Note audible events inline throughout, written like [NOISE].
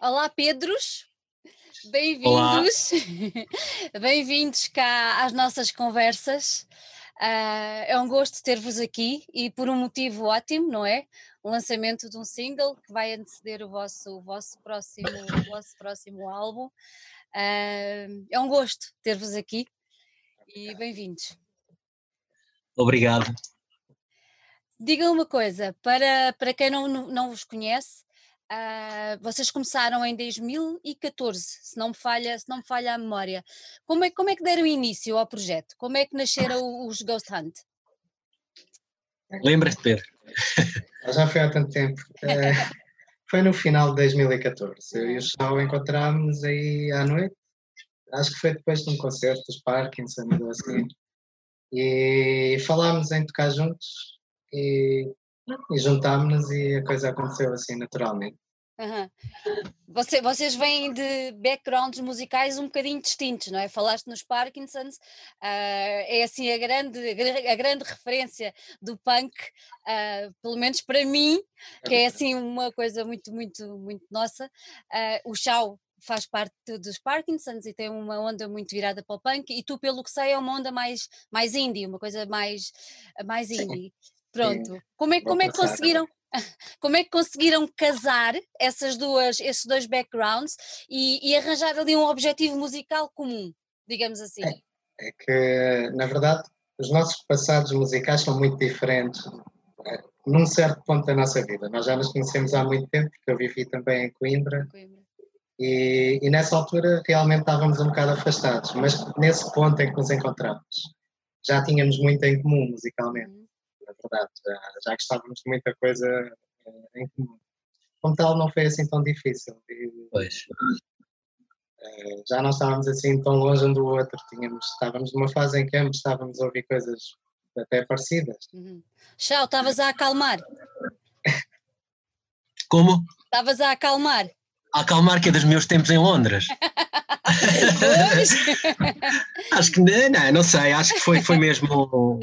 Olá, Pedros. Bem-vindos. [LAUGHS] Bem-vindos cá às nossas conversas. Uh, é um gosto ter-vos aqui e por um motivo ótimo, não é? O lançamento de um single que vai anteceder o vosso, o vosso, próximo, o vosso próximo álbum. Uh, é um gosto ter-vos aqui e bem-vindos. Obrigado. Digam uma coisa, para, para quem não, não vos conhece, Uh, vocês começaram em 2014, se não me falha, se não me falha a memória. Como é, como é que deram início ao projeto? Como é que nasceram os Ghost Hunt? Lembras-te, Pedro? Já foi há tanto tempo. É, [LAUGHS] foi no final de 2014. Eu e o Chau encontrámos aí à noite. Acho que foi depois de um concerto dos Parkinson assim. E falámos em tocar juntos e e juntámos-nos e a coisa aconteceu assim naturalmente. Uhum. Você, vocês vêm de backgrounds musicais um bocadinho distintos, não é? Falaste nos Parkinsons, uh, é assim a grande, a grande referência do punk, uh, pelo menos para mim, que é assim uma coisa muito, muito, muito nossa. Uh, o Chau faz parte dos Parkinsons e tem uma onda muito virada para o punk, e tu, pelo que sei, é uma onda mais, mais indie, uma coisa mais, mais indie. Sim. Pronto. Como é, como é que conseguiram? [LAUGHS] Como é que conseguiram casar essas duas, esses dois backgrounds e, e arranjar ali um objetivo musical comum, digamos assim? É, é, que, na verdade, os nossos passados musicais são muito diferentes é, num certo ponto da nossa vida. Nós já nos conhecemos há muito tempo, porque eu vivi também em Coimbra. Coimbra. E, e, nessa altura realmente estávamos um bocado afastados, mas nesse ponto em que nos encontramos já tínhamos muito em comum musicalmente. Uhum verdade, já, já gostávamos de muita coisa eh, em comum. Como tal, não foi assim tão difícil. E, pois. Eh, já não estávamos assim tão longe um do outro, tínhamos, estávamos numa fase em que ambos estávamos a ouvir coisas até parecidas. Uhum. Tchau, estavas a acalmar. Como? Estavas a acalmar. A acalmar que é dos meus tempos em Londres. [LAUGHS] [LAUGHS] acho que não, não sei, acho que foi, foi mesmo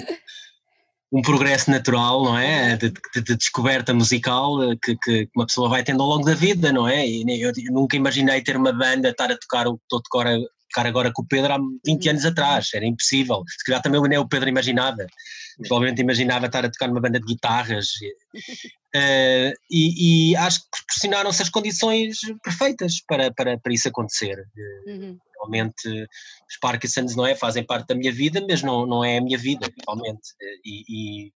um progresso natural, não é? De, de, de descoberta musical eh, que, que, uma pessoa vai tendo ao longo da vida, não é? E eu, nunca imaginei ter uma banda, estar a tocar o que estou a tocar agora com o Pedro há 20 anos atrás, era impossível. Se calhar também nem o Pedro imaginava. Provavelmente imaginava estar a tocar numa banda de guitarras. Uh, [LAUGHS] e, e, acho que proporcionaram-se as condições perfeitas para, para, para isso acontecer. Uhum realmente os Parkinsons não é, fazem parte da minha vida, mas não, não é a minha vida, realmente. E, e,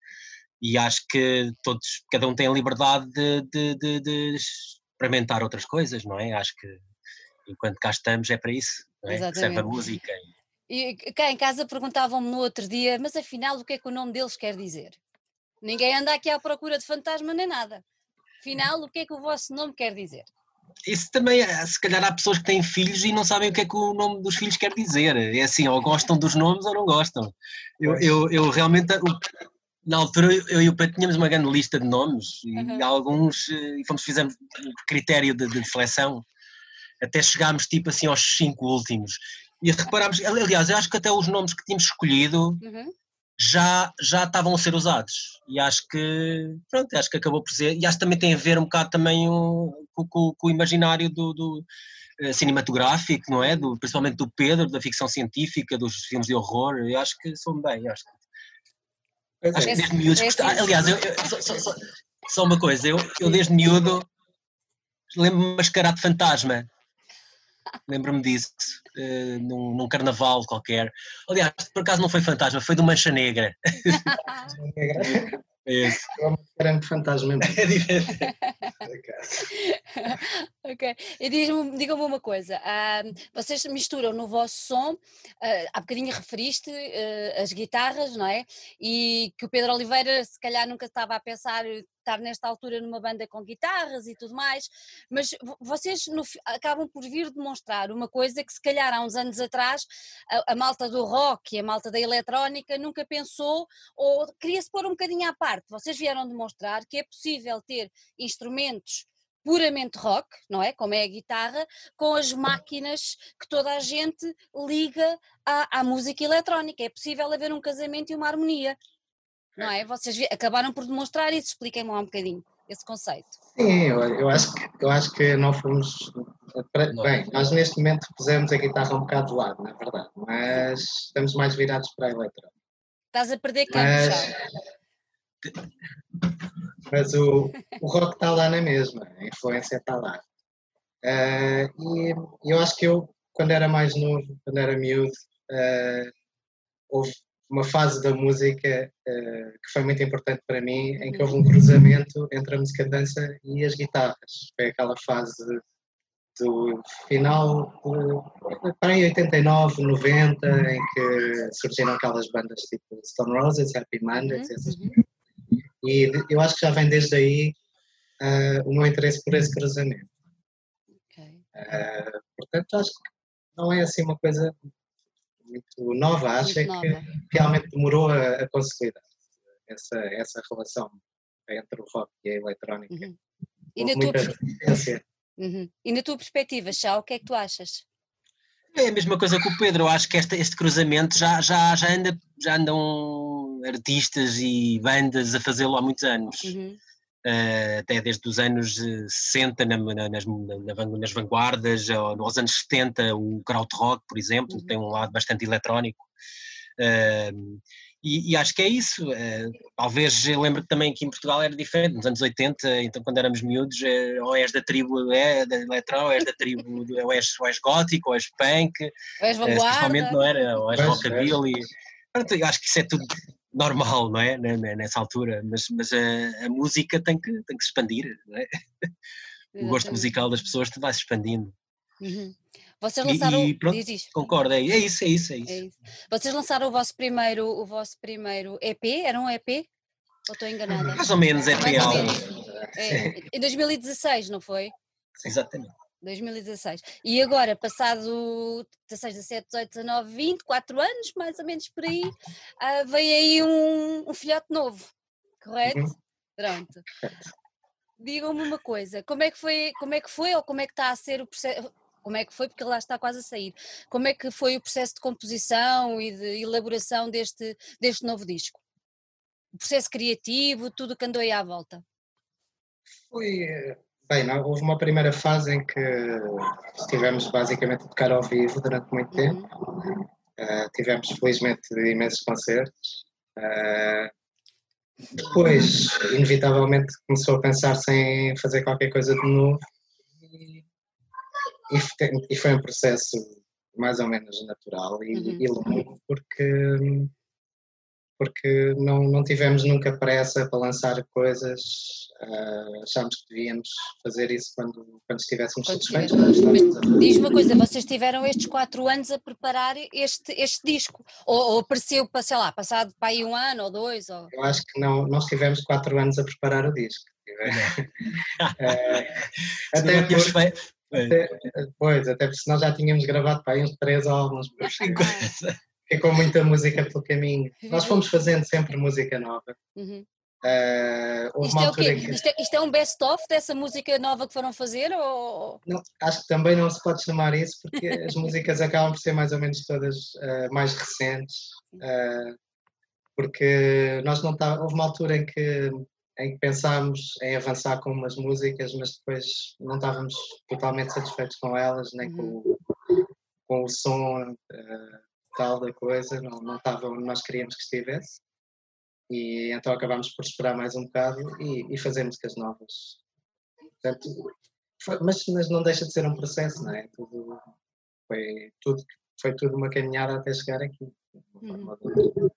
e acho que todos, cada um tem a liberdade de, de, de, de, experimentar outras coisas, não é? Acho que enquanto cá estamos é para isso, não é? Exatamente. Serve a música. E cá em casa perguntavam-me no outro dia, mas afinal o que é que o nome deles quer dizer? Ninguém anda aqui à procura de fantasma nem nada. Afinal, o que é que o vosso nome quer dizer? Isso também, é, se calhar há pessoas que têm filhos e não sabem o que é que o nome dos filhos quer dizer. É assim, ou gostam dos nomes ou não gostam. Eu, eu, eu realmente, na altura, eu e o Pedro tínhamos uma grande lista de nomes e uhum. alguns, eh, e fomos, fizemos um critério de, de seleção, até chegámos tipo assim aos cinco últimos. E reparámos, aliás, eu acho que até os nomes que tínhamos escolhido uhum já, já estavam a ser usados. E acho que, pronto, acho que acabou por ser. E acho que também tem a ver um bocado também um, com, com, com, o imaginário do, do uh, cinematográfico, não é? Do, principalmente do Pedro, da ficção científica, dos filmes de horror. Eu acho que são bem. Acho que, acho que desde miúdo. É aliás, eu, eu, só, só, só, só, uma coisa, eu, eu desde miúdo lembro-me mascarado de fantasma. Lembro-me disso, uh, num, num, carnaval qualquer. Aliás, por acaso não foi fantasma, foi do Mancha Negra. É isso. É uma grande fantasma. É diferente. Ok. E digam-me uma coisa: uh, vocês misturam no vosso som, uh, há bocadinho referiste uh, as guitarras, não é? E que o Pedro Oliveira, se calhar, nunca estava a pensar estar nesta altura numa banda com guitarras e tudo mais, mas vocês no, acabam por vir demonstrar uma coisa que se calhar há uns anos atrás a, a malta do rock e a malta da eletrónica nunca pensou ou queria-se pôr um bocadinho à parte. Vocês vieram demonstrar que é possível ter instrumentos puramente rock, não é? Como é a guitarra, com as máquinas que toda a gente liga à, à música eletrónica. É possível haver um casamento e uma harmonia não é? Vocês acabaram por demonstrar isso, expliquem-me lá um bocadinho. esse conceito? Sim, eu, eu, acho, que, eu acho que não fomos. Bem, nós neste momento pusemos a guitarra um bocado de lado, na é verdade, mas estamos mais virados para a eletrónica. Estás a perder campo mas, mas o, o rock está lá na mesma, a influência está lá. Uh, e eu acho que eu, quando era mais novo, quando era miúdo, uh, houve uma fase da música uh, que foi muito importante para mim, em que houve um cruzamento entre a música de dança e as guitarras. Foi aquela fase do final de, para em 89, 90, em que surgiram aquelas bandas tipo Stone Roses, Happy Mondays, uhum. essas uhum. E eu acho que já vem desde aí uh, o meu interesse por esse cruzamento. Okay. Uh, portanto, acho que não é assim uma coisa muito nova, acho muito nova. que realmente demorou a, a consolidar essa, essa relação entre o rock e a eletrónica. Uhum. E, na tua uhum. e na tua perspectiva, Chá, o que é que tu achas? É a mesma coisa que o Pedro, eu acho que este, este cruzamento já, já, já, anda, já andam artistas e bandas a fazê-lo há muitos anos. Uhum. Uh, até desde os anos 60 na, na, nas, na, nas vanguardas, ou nos anos 70 o krautrock, por exemplo, uhum. tem um lado bastante eletrónico. Uh, e, e, acho que é isso. Uh, talvez eu lembro que também aqui em Portugal era diferente, nos anos 80, então quando éramos miúdos, ou és da tribo é, da eletro, ou és da tribo, ou és, ou és gótico, ou és punk, ou és vanguarda. não era, ou és rockabilly. Eu acho que isso é tudo normal, não é? Nessa altura, mas, mas a, a, música tem que, tem que se expandir, não é? O gosto musical das pessoas vai se expandindo. Uhum. Vocês lançaram. E, e pronto, concordo, é, é, isso, é isso, é isso, é isso. Vocês lançaram o vosso primeiro, o vosso primeiro EP? Era um EP? Ou estou enganada? Mais ou menos, EP álbum. É, em 2016, não foi? Exatamente. 2016. E agora, passado 16, 17, 18, 19, 20, 4 anos, mais ou menos por aí, uh, veio aí um, um filhote novo, correto? Uhum. Pronto. Digam-me uma coisa, como é que foi, como é que foi ou como é que está a ser o processo, como é que foi, porque lá está quase a sair, como é que foi o processo de composição e de elaboração deste, deste novo disco? O processo criativo, tudo que andou aí à volta? Foi, eh, Bem, não, houve uma primeira fase em que estivemos basicamente a tocar ao vivo durante muito uhum. tempo. Uh, tivemos, felizmente, imensos concertos. Uh, depois, inevitavelmente, começou a pensar-se em fazer qualquer coisa de novo. E, e, foi um processo mais ou menos natural e, uhum. e longo, porque porque não, não tivemos nunca pressa para lançar coisas, uh, achámos que devíamos fazer isso quando, quando estivéssemos quando satisfeitos. Diz-me uma coisa, vocês tiveram estes quatro anos a preparar este, este disco? Ou, ou apareceu, sei lá, passado para aí um ano ou dois? Ou... Eu acho que não, nós tivemos quatro anos a preparar o disco. [LAUGHS] uh, até porque, até, pois, até porque senão já tínhamos gravado para aí uns três álbuns. Ficou muita música pelo caminho. Nós fomos fazendo sempre música nova. Uhum. Uh, isto, é? Que... Isto, é, isto é um best-of dessa música nova que foram fazer? Ou... Não, acho que também não se pode chamar isso, porque as [LAUGHS] músicas acabam por ser mais ou menos todas uh, mais recentes. Uh, porque nós não tá, houve uma altura em que, em que pensámos em avançar com umas músicas, mas depois não estávamos totalmente satisfeitos com elas, nem uhum. com, com o som tal da coisa, não, não estava onde nós queríamos que estivesse. E então acabámos por esperar mais um bocado e, e fazer músicas novas. Portanto, foi, mas, mas não deixa de ser um processo, não é? Tudo, foi, tudo, foi tudo uma caminhada até chegar aqui. Uhum.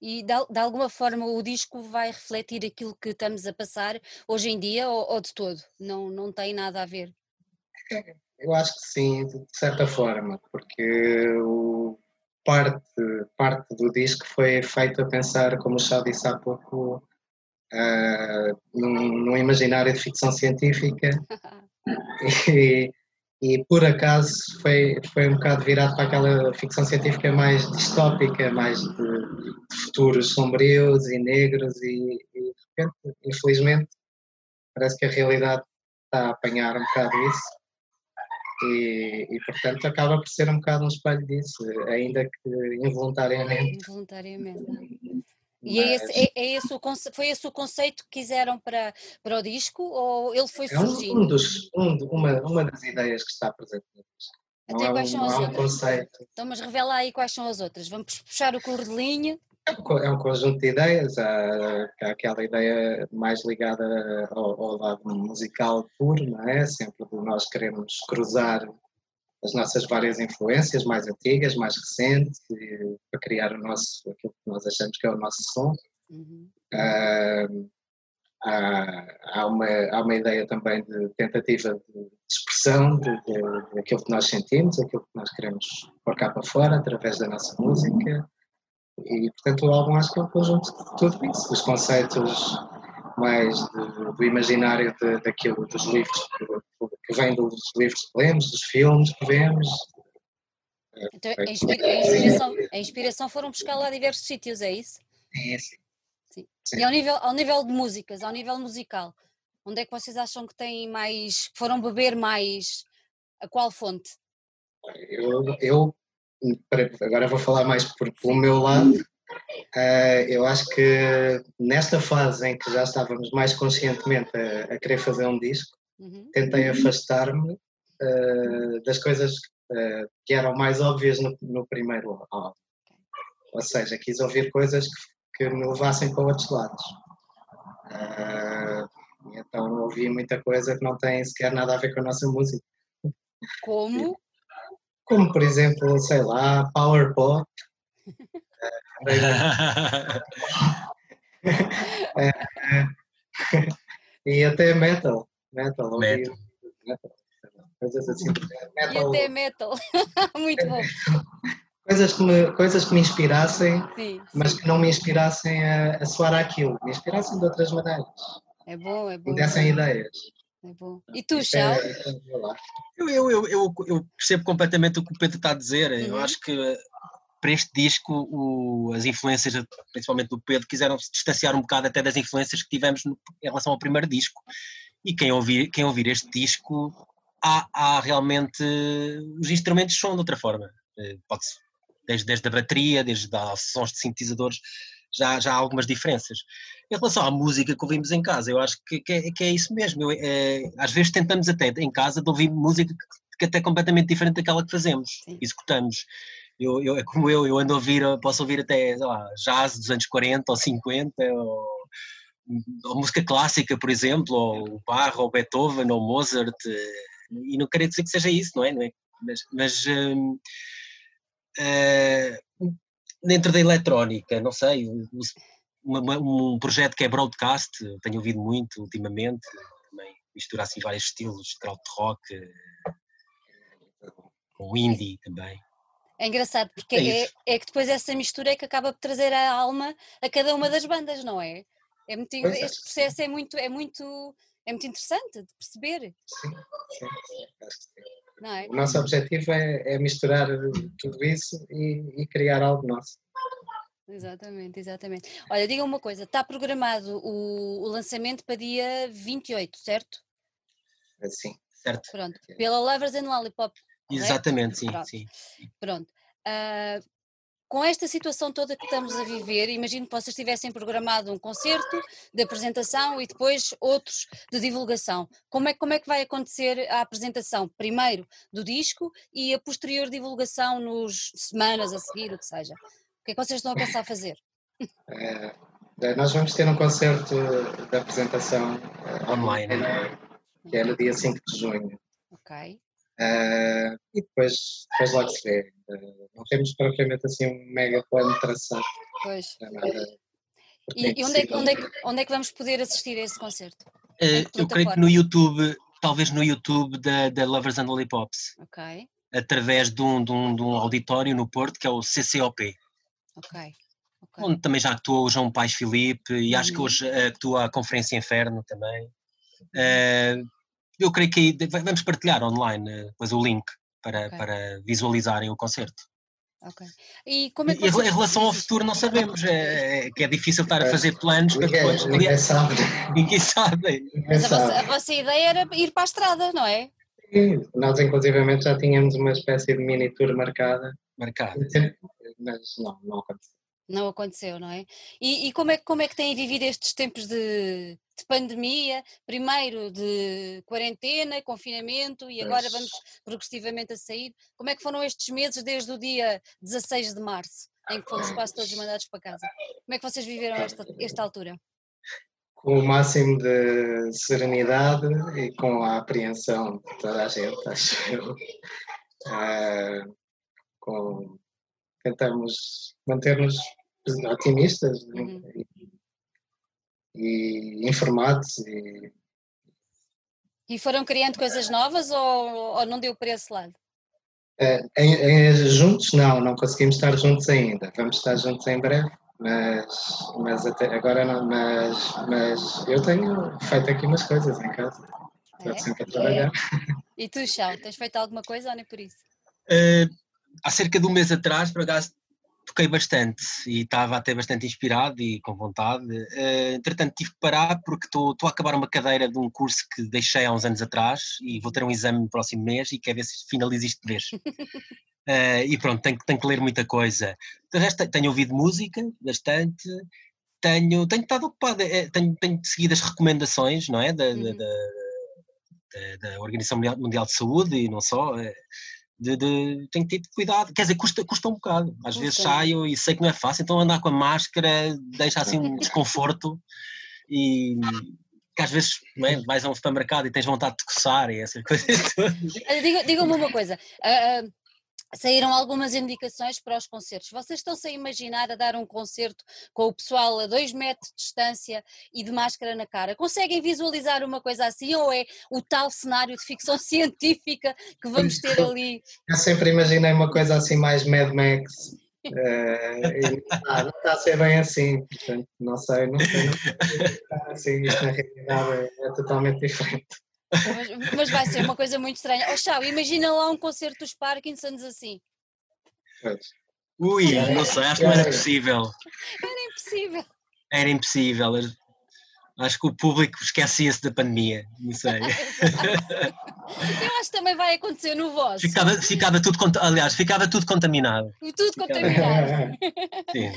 E de, de, alguma forma o disco vai refletir aquilo que estamos a passar hoje em dia ou, ou de todo? Não, não tem nada a ver? Eu acho que sim, de certa forma, porque o, parte, parte do disco foi feito a pensar, como o Chá disse há pouco, uh, num, num, imaginário de ficção científica. [LAUGHS] E, e, por acaso foi, foi um bocado virado para aquela ficção científica mais distópica, mais de, de futuros sombrios e negros e, e de repente, infelizmente, parece que a realidade está a apanhar um bocado isso e, e, portanto acaba por ser um bocado um espelho disso, ainda que involuntariamente. Involuntariamente. E é esse, é, é esse o foi esse o conceito que quiseram para, para o disco ou ele foi surgindo? É um dos, um, uma, uma das ideias que está presente no disco. Até quais são as outras? Conceito. Então, mas revela aí quais são as outras. Vamos puxar o cordelinho. É um conjunto de ideias. Há, há aquela ideia mais ligada ao, ao, lado musical puro, não é? Sempre nós queremos cruzar as nossas várias influências mais antigas, mais recentes, para criar o nosso, aquilo que nós achamos que é o nosso som. Uhum. Uh, há, há, uma, há uma ideia também de tentativa de expressão de, de, de, aquilo que nós sentimos, aquilo que nós queremos pôr cá para fora através da nossa música. E, portanto, o álbum acho que é um conjunto de tudo isso, dos conceitos mais de, do imaginário de, daquilo, dos livros que, que vêm dos livros que lemos, dos filmes que vemos. Então, a, inspira, a, inspiração, a inspiração foram buscar lá diversos sítios, é isso? É, sim. sim. sim. E ao nível, ao nível de músicas, ao nível musical, onde é que vocês acham que têm mais, foram beber mais, a qual fonte? Eu, eu agora vou falar mais por, pelo meu lado, Uh, eu acho que nesta fase em que já estávamos mais conscientemente a, a querer fazer um disco, uhum. tentei afastar-me uh, das coisas uh, que eram mais óbvias no, no primeiro álbum. Ou seja, quis ouvir coisas que, que me levassem para outros lados. então ouvi muita coisa que não tem sequer nada a ver com a nossa música. Como? Como, por exemplo, sei lá, Power Pop. [LAUGHS] é, é, [LAUGHS] e até metal. Metal. Metal. metal. Coisas assim. Metal. E até metal. [LAUGHS] Muito bom. Coisas que me, coisas que me inspirassem, sim, mas sim. que não me inspirassem a, a soar aquilo, me inspirassem de outras maneiras. É bom, é bom. Me dessem ideias. É bom. E tu, Chão? É, é, eu, eu, eu, eu, percebo completamente o que o Pedro está a dizer. Uhum. Eu acho que para este disco, o, as influências, principalmente do Pedro, quiseram se distanciar um bocado até das influências que tivemos no, em relação ao primeiro disco. E quem ouvir, quem ouvir este disco, há, há realmente. Os instrumentos são de outra forma. Eh, pode-se, desde, desde a bateria, desde as sons de sintetizadores, já, já há algumas diferenças. Em relação à música que ouvimos em casa, eu acho que, que, é, que é, isso mesmo. Eu, é, às vezes tentamos até em casa de ouvir música que, até é completamente diferente daquela que fazemos, Sim. executamos eu, eu, é como eu, eu ando a ouvir, posso ouvir até, lá, jazz dos anos 40 ou 50, ou, ou música clássica, por exemplo, ou Bach, ou Beethoven, ou Mozart, e não quero dizer que seja isso, não é? Não é? Mas, mas uh, uh, dentro da eletrónica, não sei, um, um projeto que é broadcast, tenho ouvido muito ultimamente, também mistura assim vários estilos, de rock, com indie também. É engraçado, porque é, é, é, que depois essa mistura é que acaba por trazer a alma a cada uma das bandas, não é? é muito, é. este processo é muito, é, muito, é muito interessante de perceber. Sim, sim, sim. É? O nosso objetivo é, é misturar tudo isso e, e, criar algo nosso. Exatamente, exatamente. Olha, diga uma coisa, está programado o, o lançamento para dia 28, certo? Sim, certo. Pronto, pela Lovers and Lollipop Exatamente, sim, Pronto. sim. Pronto. Uh, com esta situação toda que estamos a viver, imagino que vocês tivessem programado um concerto de apresentação e depois outros de divulgação. Como é, como é que vai acontecer a apresentação, primeiro do disco e a posterior divulgação nos semanas a seguir, o que seja? O que é que vocês estão a pensar fazer? É, nós vamos ter um concerto de apresentação uh, online, que é no dia 5 de junho. Ok. Uh, e depois, depois logo se vê. Uh, não temos propriamente assim um mega plano traçado. Pois. E, e onde, é, onde, é que, onde é que vamos poder assistir a esse concerto? Uh, eu creio que no YouTube, talvez no YouTube da, da Lovers and Lollipops. Ok. Através de um, de, um, de um auditório no Porto, que é o CCOP. Ok. okay. Onde também já atuou o João Pais Filipe e uhum. acho que uhum. hoje atua a Conferência Inferno também. Uh, eu creio que aí vamos partilhar online eh, depois o link para, okay. para visualizarem o concerto. Ok. E como é que vocês... Em relação ao futuro não sabemos, é, é, que é difícil estar a fazer planos para depois... Ninguém [LAUGHS] sabe. Ninguém sabe. Mas a vossa, a vossa, ideia era ir para a estrada, não é? Sim, nós inclusivamente já tínhamos uma espécie de mini tour marcada. Marcada. Mas não, não aconteceu. Não aconteceu, não é? E, e, como, é, como é que têm vivido estes tempos de, de, pandemia? Primeiro de quarentena, confinamento e agora vamos progressivamente a sair. Como é que foram estes meses desde o dia 16 de março, em que fomos quase todos mandados para casa? Como é que vocês viveram esta, esta altura? Com o máximo de serenidade e com a apreensão de toda a gente, acho eu. Uh, com tentamos manter-nos otimistas né? uhum. e, e, informados. E... e foram criando coisas novas ou, ou não deu para esse lado? É, em, em, juntos não, não conseguimos estar juntos ainda. Vamos estar juntos em breve, mas, mas até agora não. Mas, mas eu tenho feito aqui umas coisas em casa. Estou é? sempre a trabalhar. É. E tu, Chão, tens feito alguma coisa ou nem por isso? Uh, há cerca de um mês atrás, por acaso, toquei bastante e estava até bastante inspirado e com vontade. Uh, entretanto, tive que parar porque estou a acabar uma cadeira de um curso que deixei há uns anos atrás e vou ter um exame no próximo mês e quero ver se finalizo isto de vez. Uh, [LAUGHS] e pronto, tenho, tenho que ler muita coisa. De resto, tenho ouvido música bastante, tenho, tenho estado ocupado, é, tenho, tenho seguido as recomendações não é? da, uhum. da, da, da Organização Mundial de Saúde e não só. De, de, tenho tido cuidado, quer dizer, custa, custa um bocado. Às vezes saio e sei que não é fácil, então andar com a máscara deixa assim um desconforto e que às vezes é? vais a um supermercado e tens vontade de coçar e essas [LAUGHS] coisas. Diga-me uma coisa. Uh, saíram algumas indicações para os concertos. Vocês estão-se a imaginar a dar um concerto com o pessoal a dois metros de distância e de máscara na cara? Conseguem visualizar uma coisa assim ou é o tal cenário de ficção científica que vamos ter ali? Eu sempre imaginei uma coisa assim mais Mad Max. Uh, não, não, está a ser bem assim, portanto, não sei, não sei, não sei. Assim, isto na realidade é, é totalmente diferente. Mas, mas, vai ser uma coisa muito estranha. Oh, Chau, imagina lá um concerto dos Parkinsons assim. Ui, não sei, acho que não era possível. Era impossível. Era impossível. Acho que o público esquecia-se da pandemia, não sei. [LAUGHS] Eu acho que também vai acontecer no vosso. Ficava, ficava tudo, aliás, ficava tudo contaminado. Tudo contaminado. Sim.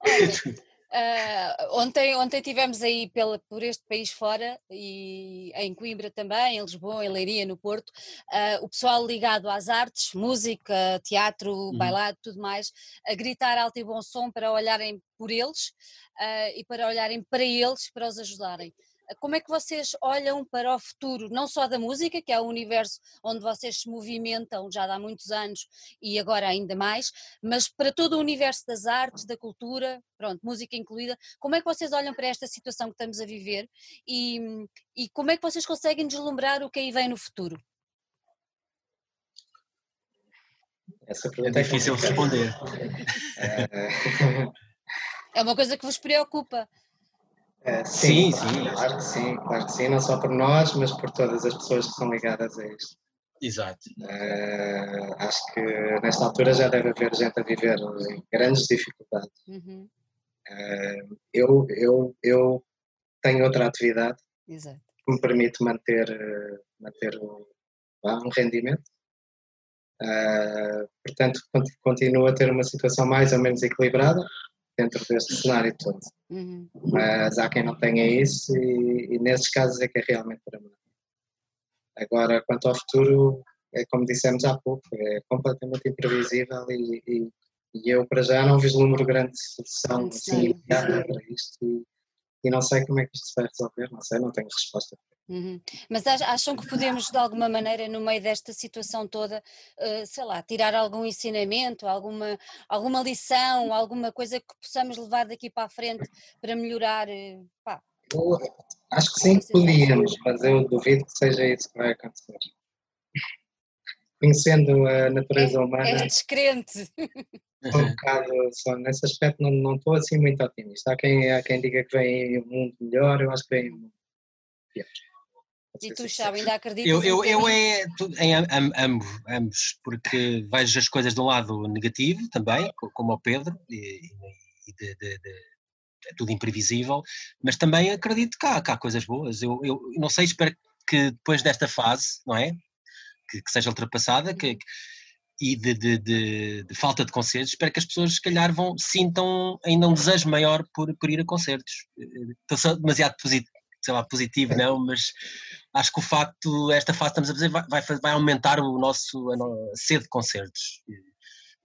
Olha, Uh, ontem, ontem tivemos aí pela, por este país fora e em Coimbra também, em Lisboa, em Leiria, no Porto, uh, o pessoal ligado às artes, música, teatro, uhum. bailado, tudo mais, a gritar alto e bom som para olharem por eles uh, e para olharem para eles, para os ajudarem como é que vocês olham para o futuro, não só da música, que é o universo onde vocês se movimentam já há muitos anos e agora ainda mais, mas para todo o universo das artes, da cultura, pronto, música incluída, como é que vocês olham para esta situação que estamos a viver e, e como é que vocês conseguem deslumbrar o que aí vem no futuro? Essa pergunta é difícil [LAUGHS] é responder. É uma coisa que vos preocupa. É, sim, sim, sim, claro que sim, claro que sim, não só por nós, mas por todas as pessoas que são ligadas a isto. Exato. Uh, acho que nesta altura já deve haver gente a viver em grandes dificuldades. Uhum. Uh, eu, eu, eu tenho outra atividade Exato. que me permite manter, manter um, um rendimento. Uh, portanto, continuo a ter uma situação mais ou menos equilibrada, dentro deste cenário todo. Uhum. Mas há quem não tenha isso e, e, nesses casos é que é realmente dramático. Agora, quanto ao futuro, é como dissemos há pouco, é completamente imprevisível e, e, e eu para já não vislumbro grande solução assim, para isto e, não sei como é que isto se vai resolver, não sei, não tenho resposta. Uhum. Mas acham que podemos, de alguma maneira, no meio desta situação toda, uh, sei lá, tirar algum ensinamento, alguma, alguma lição, alguma coisa que possamos levar daqui para a frente para melhorar? Uh. Acho que sim, podíamos, mas eu duvido que seja isso que vai acontecer. Conhecendo a natureza é, humana. És descrente. Um bocado, só nesse aspecto não, não estou assim muito otimista. Há quem, há quem diga que vem um mundo melhor, eu acho que vem um mundo pior. E tu, Chau, ainda acreditas? Eu, eu, eu é em ambos, ambos, porque vejo as coisas de um lado negativo também, como o Pedro, e, e de, de, de, é tudo imprevisível, mas também acredito que há, que há coisas boas. Eu, eu não sei, espero que depois desta fase, não é? Que, que seja ultrapassada, que, e de, de, de, de, falta de concertos, espero que as pessoas se calhar vão, sintam ainda um desejo maior por, por ir a concertos. Estou demasiado positivo, sei lá, positivo não, mas acho que o facto, esta fase estamos a fazer, vai, vai, aumentar o nosso a sede de concertos.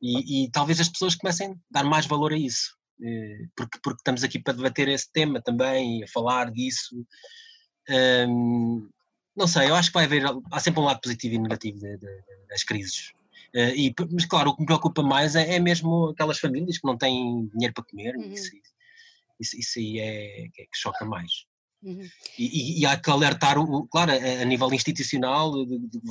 E, e, talvez as pessoas comecem a dar mais valor a isso, porque, porque estamos aqui para debater esse tema também, a falar disso. Um, não sei, eu acho que vai haver, há sempre um lado positivo e negativo de, de, das crises. Uh, e, mas claro, o que me preocupa mais é, é, mesmo aquelas famílias que não têm dinheiro para comer, uhum. isso, isso, isso, aí é, é, que choca mais. Uhum. E, e, há que alertar, o, claro, a, a nível institucional, de, de, de,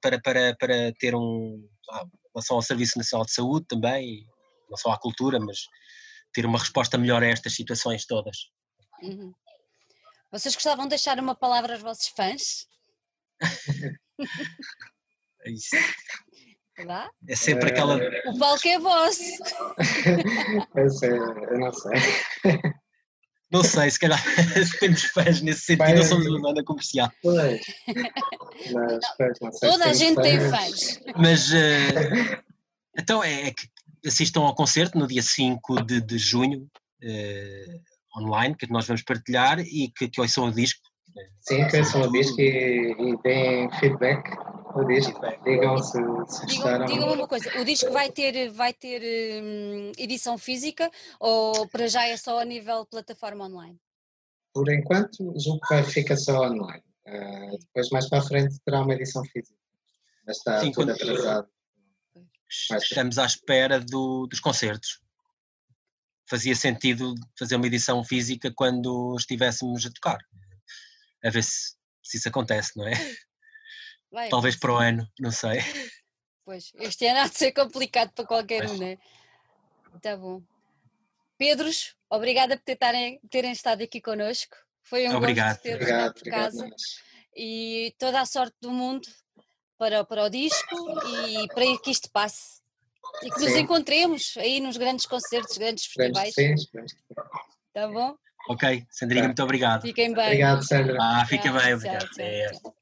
para, para, para ter um. Ah, em relação ao Serviço Nacional de Saúde também, não só à cultura, mas ter uma resposta melhor a estas situações todas. Uhum. Vocês gostavam de deixar uma palavra aos vossos fãs? [LAUGHS] é isso. Lá? É sempre é... aquela. O palco é vosso. [LAUGHS] eu, sei, eu não sei. Não sei, se calhar se [LAUGHS] temos fãs nesse sentido, Pai, não somos uma banda comercial. Pois. Mas, pois, não sei Toda a gente fãs. tem fãs. Mas uh, então é, é, que assistam ao concerto no dia 5 de, de junho, uh, online, que nós vamos partilhar e que, que ouçam o disco. Sim, que ouçam o disco e, e deem feedback o disco. Digam se, se gostaram. Digam uma coisa, o disco vai ter, vai ter hum, edição física ou para já é só a nível plataforma online? Por enquanto, julgo que vai ficar só online. Uh, depois, mais para a frente, terá uma edição física. Mas está Sim, tudo atrasado. Estamos à espera do, dos concertos. Fazia sentido fazer uma edição física quando estivéssemos a tocar. A ver se, se isso acontece, não é? [LAUGHS] Vai, Talvez para o ano, não sei. [LAUGHS] Pois, este ano há de ser complicado para qualquer um, não é? Tá bom. Pedros, obrigada por terem, terem estado aqui connosco. Foi um obrigado. gosto ter obrigado, por casa. E toda a sorte do mundo para, para o disco e para que isto passe. E que Sim. nos encontremos aí nos grandes concertos, grandes festivais. Sim, Tá bom? Ok, Sandrinha, muito obrigado. Fiquem bem. Obrigado, Sandra. Ah, fica bem, obrigado. Tchau, tchau, tchau.